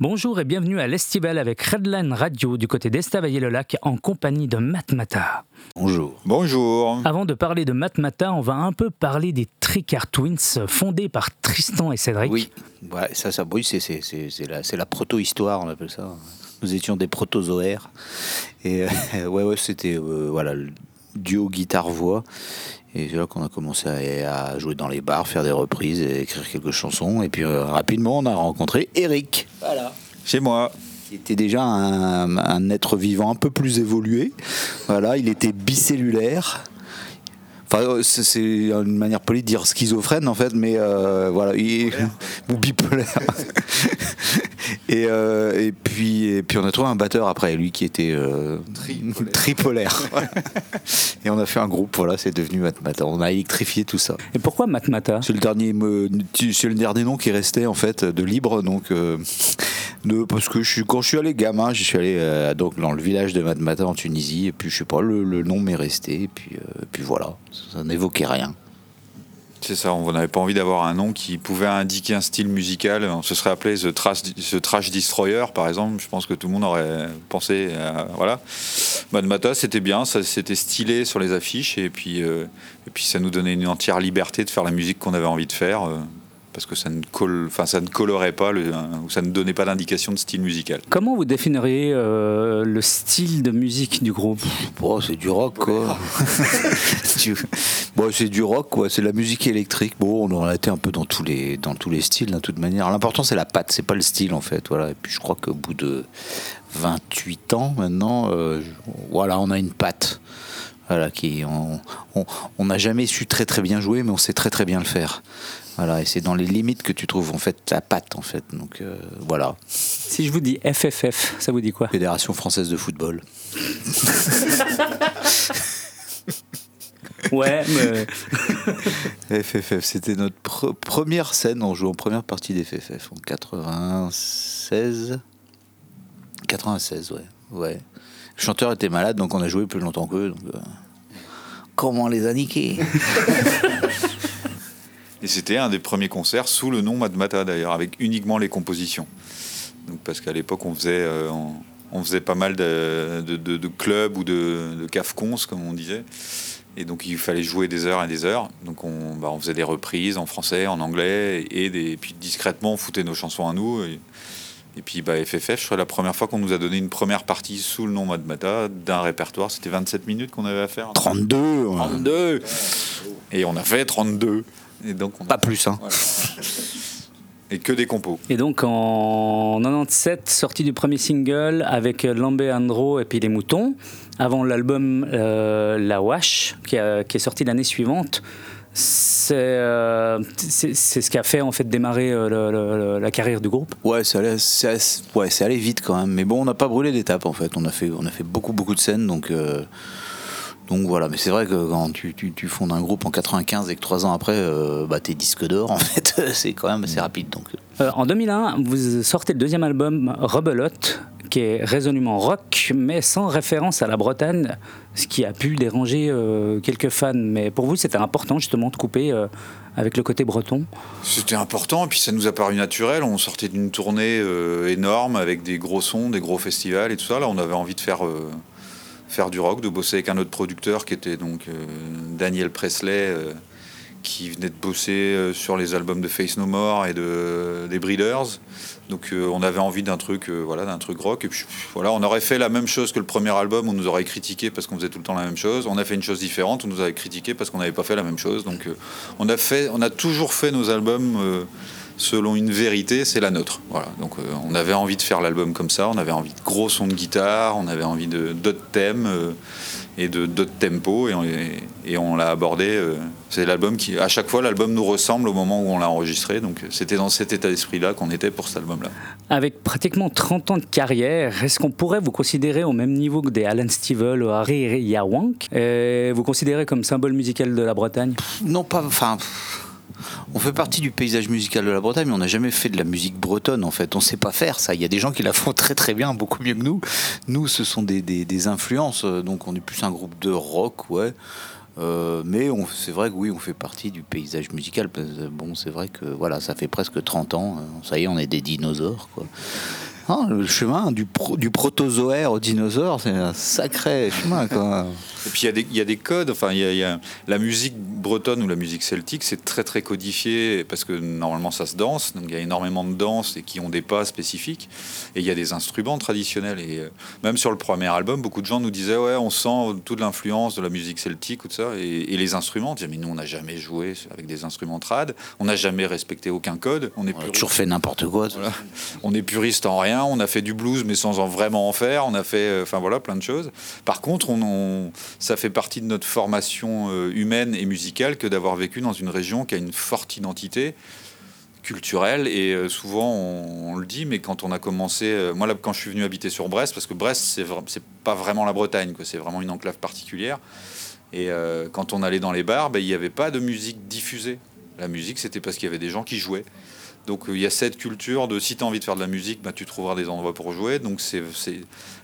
Bonjour et bienvenue à l'Estival avec Redline Radio du côté d'Estavayer-le-Lac en compagnie de Matmata. Bonjour. Bonjour. Avant de parler de Matmata, on va un peu parler des Tricard Twins fondés par Tristan et Cédric. Oui, ouais, ça, ça, oui, c'est, c'est, c'est, c'est la, c'est la proto-histoire, on appelle ça. Nous étions des protozoaires. Et euh, ouais, ouais, c'était euh, voilà, le duo guitare-voix. Et c'est là qu'on a commencé à, à jouer dans les bars, faire des reprises et écrire quelques chansons. Et puis euh, rapidement, on a rencontré Eric. Voilà. Chez moi. Il était déjà un, un être vivant un peu plus évolué. Voilà, il était bicellulaire. Enfin, euh, c'est c'est une manière polie de dire schizophrène en fait, mais euh, voilà, il, ou bipolaire. et, euh, et puis et puis on a trouvé un batteur après, lui qui était euh, tripolaire. et on a fait un groupe, voilà, c'est devenu Matmata. On a électrifié tout ça. Et pourquoi Matmata C'est le dernier, me- c'est le dernier nom qui restait en fait de libre, donc euh, de- parce que je suis quand je suis allé gamin, je suis allé euh, donc dans le village de Matmata en Tunisie, et puis je sais pas, le, le nom m'est resté, et puis euh, puis voilà, ça n'évoquait rien. C'est ça, on n'avait pas envie d'avoir un nom qui pouvait indiquer un style musical. On se serait appelé The Trash, Destroyer, par exemple. Je pense que tout le monde aurait pensé. à- voilà. Mad Mata, c'était bien, c'était stylé sur les affiches. Et puis, euh, et puis, ça nous donnait une entière liberté de faire la musique qu'on avait envie de faire. euh, parce que ça ne, colle, enfin, ça ne colorait pas, le, ou ça ne donnait pas d'indication de style musical. Comment vous définiriez euh, le style de musique du groupe? Bon, c'est du rock quoi. Bon, c'est du rock quoi, c'est de la musique électrique. Bon, on a été un peu dans tous les dans tous les styles de toute manière. L'important c'est la patte, c'est pas le style en fait, voilà. Et puis je crois qu'au bout de 28 ans maintenant, euh, voilà, on a une patte. Voilà, qui on on- on n'a jamais su très très bien jouer, mais on sait très très bien le faire. Voilà, et c'est dans les limites que tu trouves en fait ta patte en fait. Donc euh, voilà, Si je vous dis FFF, ça vous dit quoi? Fédération française de football. Ouais, mais FFF, c'était notre pre- première scène, on joue en première partie des FFF en 96. 96, ouais. ouais. Le chanteur était malade, donc on a joué plus longtemps qu'eux. donc, euh, Comment les a niqués Et c'était un des premiers concerts sous le nom Mad Mata d'ailleurs, avec uniquement les compositions. Donc, parce qu'à l'époque, on faisait, euh, on, on faisait pas mal de, de- de- de clubs ou de, de cafcons, comme on disait. Et donc, il fallait jouer des heures et des heures. Donc, on, bah, on faisait des reprises en français, en anglais, et, des, et puis discrètement, on foutait nos chansons à nous. Et, et puis, bah, FFF, je crois la première fois qu'on nous a donné une première partie sous le nom Mad Mata d'un répertoire, c'était 27 minutes qu'on avait à faire. 32 ouais. 32 Et on a fait 32. Et donc, on a Pas plus, hein. et que des compos. Et donc en 97, sortie du premier single avec Lambé Andro et puis les moutons, avant l'album euh, La Wash qui, a- qui est sorti l'année suivante. C'est euh, c'est- c'est ce qui a fait en fait démarrer euh, le- le- le- la carrière du groupe. Ouais, c'est allé, ouais, c'est allé vite quand même. Mais bon, on n'a pas brûlé d'étapes en fait. On a fait, on a fait beaucoup, beaucoup de scènes. Donc, euh, donc voilà. Mais c'est vrai que quand tu, tu, tu fondes un groupe en 95 et que trois ans après, euh, bah, t'es disque d'or, en fait, c'est quand même assez rapide. Donc, Euh, en 2001, vous sortez le deuxième album Rebelote, qui est résolument rock, mais sans référence à la Bretagne, ce qui a pu déranger euh, quelques fans. Mais pour vous, c'était important justement de couper euh, avec le côté breton? C'était important, et puis ça nous a paru naturel. On sortait d'une tournée euh, énorme avec des gros sons, des gros festivals et tout ça. Là, on avait envie de faire, euh, faire du rock, de bosser avec un autre producteur qui était donc euh, Daniel Presley, euh, qui venait de bosser euh, sur les albums de Face No More et de, des Breeders. Donc on avait envie d'un truc, voilà, d'un truc rock. Et puis voilà, on aurait fait la même chose que le premier album, on nous aurait critiqué parce qu'on faisait tout le temps la même chose. On a fait une chose différente, on nous avait critiqué parce qu'on n'avait pas fait la même chose. Donc on a fait, on a toujours fait nos albums selon une vérité, c'est la nôtre. Voilà. Donc euh, on avait envie de faire l'album comme ça, on avait envie de gros sons de guitare, on avait envie de d'autres thèmes euh, et de d'autres tempos et on, et- et on l'a abordé. euh, c'est l'album qui, à chaque fois, l'album nous ressemble au moment où on l'a enregistré. Donc c'était dans cet état d'esprit-là qu'on était pour cet album-là. Avec pratiquement 30 ans de carrière, est-ce qu'on pourrait vous considérer au même niveau que des Alan Stivell ou Harry Yawank Vous considérez comme symbole musical de la Bretagne? Non, pas. Enfin. pff, On fait partie du paysage musical de la Bretagne, mais on n'a jamais fait de la musique bretonne en fait. On sait pas faire ça. Il y a des gens qui la font très très bien, beaucoup mieux que nous. Nous, ce sont des, influences, euh, donc on est plus un groupe de rock, ouais. Euh, mais c'est vrai que oui, on fait partie du paysage musical. Bon, c'est vrai que voilà, ça fait presque 30 ans. euh, Ça y est, on est des dinosaures. Ah, le chemin du, pro- du protozoaire au dinosaure, c'est un sacré chemin. Quoi. Et puis il y, a des- il y a des codes, enfin il y a, il y a- la musique bretonne ou la musique celtique, c'est très très codifié parce que normalement ça se danse, donc il y a énormément de danses et qui ont des pas spécifiques et il y a des instruments traditionnels et euh, même sur le premier album, beaucoup de gens nous disaient ouais on sent toute l'influence de la musique celtique ou tout ça et, et les instruments, on disait mais nous on n'a jamais joué avec des instruments trad, on n'a jamais respecté aucun code, on est On a toujours fait n'importe quoi. Voilà. On est puriste en rien, on a fait du blues mais sans en vraiment en faire, on a fait, euh, enfin voilà, plein de choses. Par contre, on, ça fait partie de notre formation euh, humaine et musicale que d'avoir vécu dans une région qui a une forte identité culturelle et euh, souvent on, le dit, mais quand on a commencé, moi là, quand je suis venu habiter sur Brest, parce que Brest c'est c'est pas vraiment la Bretagne, quoi, c'est vraiment une enclave particulière. Et quand on allait dans les bars, ben, il n'y avait pas de musique diffusée. La musique, c'était parce qu'il y avait des gens qui jouaient. Donc euh, il y a cette culture de si tu as envie de faire de la musique, bah, tu trouveras des endroits pour jouer. Donc c'est,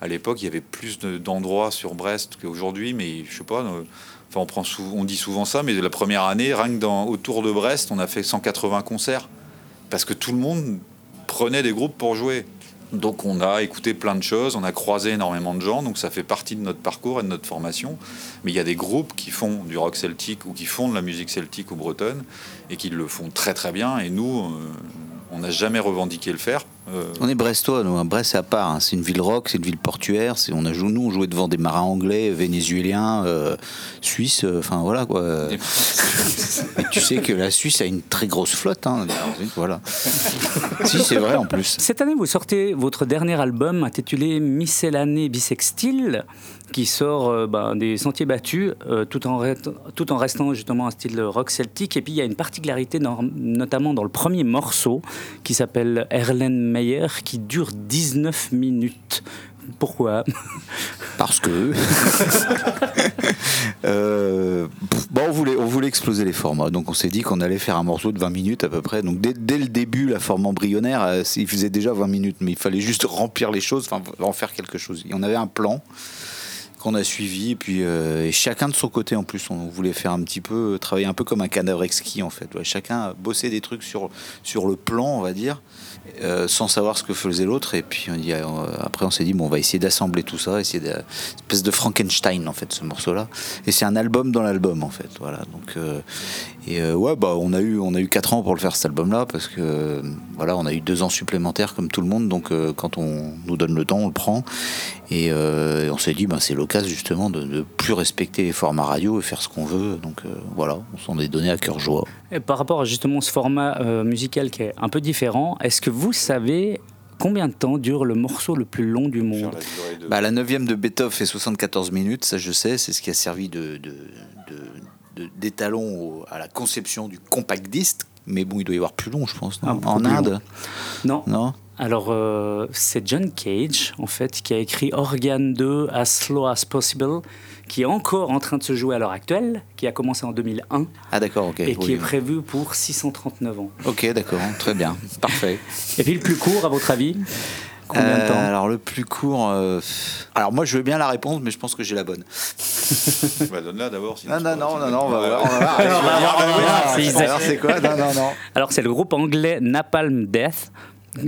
à l'époque, il y avait plus de- d'endroits sur Brest qu'aujourd'hui, mais je sais pas. euh, Enfin, on, prend on dit souvent ça, mais la première année, rien que dans, autour de Brest, on a fait 180 concerts. Parce que tout le monde prenait des groupes pour jouer. Donc on a écouté plein de choses, on a croisé énormément de gens, donc ça fait partie de notre parcours et de notre formation. Mais il y a des groupes qui font du rock celtique ou qui font de la musique celtique ou bretonne et qui le font très très bien. Et nous, euh, on n'a jamais revendiqué le faire. Euh, On est brestois, nous. hein. Brest, c'est à part. hein. C'est une ville rock, c'est une ville portuaire. C'est, on a joué, nous, on jouait devant des marins anglais, vénézuéliens, euh, suisses. euh, Enfin, voilà quoi. Et tu sais que la Suisse a une très grosse flotte. Hein. Voilà. si, c'est vrai en plus. Cette année, vous sortez votre dernier album intitulé Miscellanée bisextile, qui sort euh, ben, des sentiers battus, euh, tout, en re- tout en restant justement un style rock celtique. Et puis il y a une particularité, dans- notamment dans le premier morceau, qui s'appelle Erlen Qui dure 19 minutes. Pourquoi? Parce que. Euh, bon, on voulait, on voulait exploser les formats. Donc, on s'est dit qu'on allait faire un morceau de 20 minutes à peu près. Donc, dès, dès le début, la forme embryonnaire, euh, il faisait déjà 20 minutes. Mais il fallait juste remplir les choses, enfin, en faire quelque chose. On avait un plan qu'on a suivi. Et puis, euh, chacun de son côté, en plus, on voulait faire un petit peu, euh, travailler un peu comme un cadavre exquis, en fait. Chacun a des trucs sur, sur le plan, on va dire. euh, sans savoir ce que faisait l'autre et puis on dit, après on s'est dit bon on va essayer d'assembler tout ça essayer de espèce de Frankenstein en fait ce morceau là et c'est un album dans l'album en fait voilà donc et euh, ouais bah on a eu on a eu quatre ans pour le faire cet album là parce que voilà on a eu deux ans supplémentaires comme tout le monde. Donc euh, quand on nous donne le temps on le prend. Et euh, on s'est dit ben c'est l'occasion justement de ne plus respecter les formats radio et faire ce qu'on veut. Donc euh, voilà on s'en est donné à cœur joie. Et Par rapport à justement ce format euh, musical qui est un peu différent, est-ce que vous savez combien de temps dure le morceau le plus long du monde? La de- Bah, la neuvième de Beethoven fait 74 minutes, ça je sais, c'est ce qui a servi de, de- de- de- d'étalon au- à la conception du compact disc. Mais bon, il doit y avoir plus long, je pense, non Ah, en Inde. Non. Non Alors, euh, c'est John Cage, en fait, qui a écrit Organe 2 As Slow as Possible, qui est encore en train de se jouer à l'heure actuelle, qui a commencé en 2001 Ah d'accord, ok. et qui oui. est prévu pour 639 ans. Ok, d'accord, très bien, parfait. Et puis le plus court, à votre avis? Combien de Euh, temps alors le plus court. euh, Alors moi je veux bien la réponse, mais je pense que j'ai la bonne. Bah, donne-la d'abord. Non, non, non, non, non, on va voir. Alors c'est quoi Non, non, non. Alors, c'est le groupe anglais Napalm Death,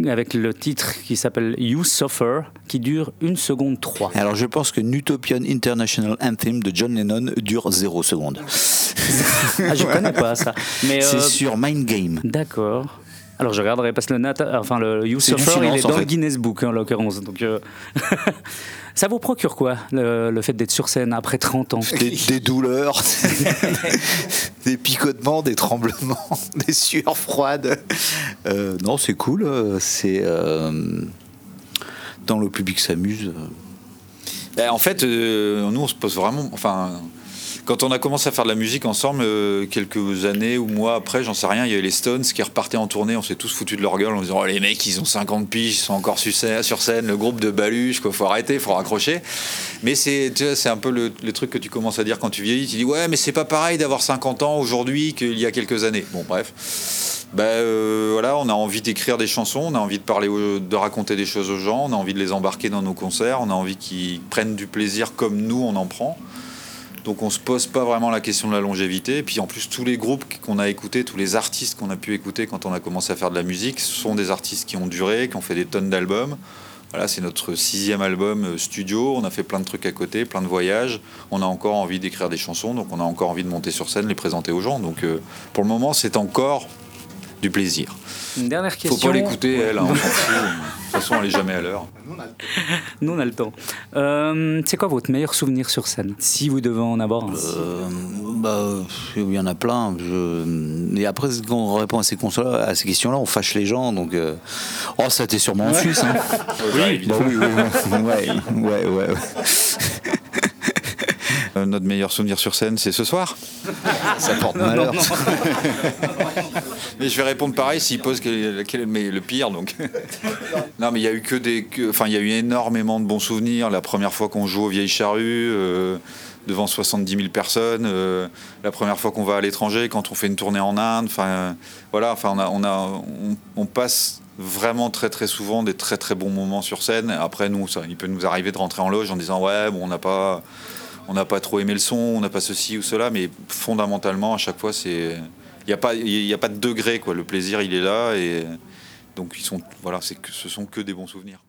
avec le titre qui s'appelle You Suffer, qui dure 1 seconde 3. Alors je pense que Utopian International Anthem de John Lennon dure 0 secondes. Ah, je connais pas ça. Mais C'est euh, sur Mind Game. D'accord. Alors je regarderai parce que le, Nat- enfin, le You C'est du Suffer, il est dans le. Guinness Book en l'occurrence. Donc, euh, ça vous procure quoi le, le fait d'être sur scène après 30 ans? Des, des douleurs, des picotements, des tremblements, des sueurs froides. Euh, non, c'est cool. euh, C'est euh, dans le public s'amuse. Ben, en fait, euh, nous, on se pose vraiment. Enfin, quand on a commencé à faire de la musique ensemble, euh, quelques années ou mois après, j'en sais rien, il y avait les Stones qui repartaient en tournée. On s'est tous foutus de leur gueule en disant oh, les mecs, ils ont 50 piges, ils sont encore sur scène, le groupe de Baluche, quoi, faut arrêter, faut raccrocher. Mais c'est c'est un peu le, truc que tu commences à dire quand tu vieillis. Tu dis ouais, mais c'est pas pareil d'avoir 50 ans aujourd'hui qu'il y a quelques années. Bon, bref. Ben euh, voilà, on a envie d'écrire des chansons, on a envie de parler, de raconter des choses aux gens, on a envie de les embarquer dans nos concerts, on a envie qu'ils prennent du plaisir comme nous on en prend. Donc on se pose pas vraiment la question de la longévité. Puis en plus, tous les groupes qu'on a écoutés, tous les artistes qu'on a pu écouter quand on a commencé à faire de la musique, sont des artistes qui ont duré, qui ont fait des tonnes d'albums. Voilà, c'est notre sixième album euh, studio. On a fait plein de trucs à côté, plein de voyages. On a encore envie d'écrire des chansons, donc on a encore envie de monter sur scène, les présenter aux gens. Donc euh, pour le moment, c'est encore du plaisir. Une dernière question. Faut pas l'écouter, elle. hein, on s'en fout. De toute façon, elle est jamais à l'heure. Nous, on a le temps. Euh, c'est quoi votre meilleur souvenir sur scène? Si vous devez en avoir un. Euh, bah, il y en a plein. Je... Et après, quand on répond à ces, consoles- à ces questions-là, on fâche les gens. Donc, euh, oh, ça était sûrement en Suisse. Hein. Oui, Bah oui, oui, oui. ouais, ouais, ouais, ouais. Notre meilleur souvenir sur scène, c'est ce soir. Ça porte malheur. Mais je vais répondre pareil s'il pose quel est, quel est le, pire. Donc. non, mais il y a eu que des. Enfin, il y a eu énormément de bons souvenirs. La première fois qu'on joue aux Vieilles Charrues, euh, devant 70 000 personnes. euh, la première fois qu'on va à l'étranger, quand on fait une tournée en Inde. Enfin, euh, voilà. Enfin, on, a, on, a, on, on passe vraiment très très souvent des très très bons moments sur scène. Après, nous, ça, il peut nous arriver de rentrer en loge en disant ouais, bon, on n'a pas. On n'a pas trop aimé le son, on n'a pas ceci ou cela, mais fondamentalement, à chaque fois, c'est il n'y a pas a pas de degré quoi. Le plaisir, il est là et donc ils sont voilà, c'est que ce sont que des bons souvenirs.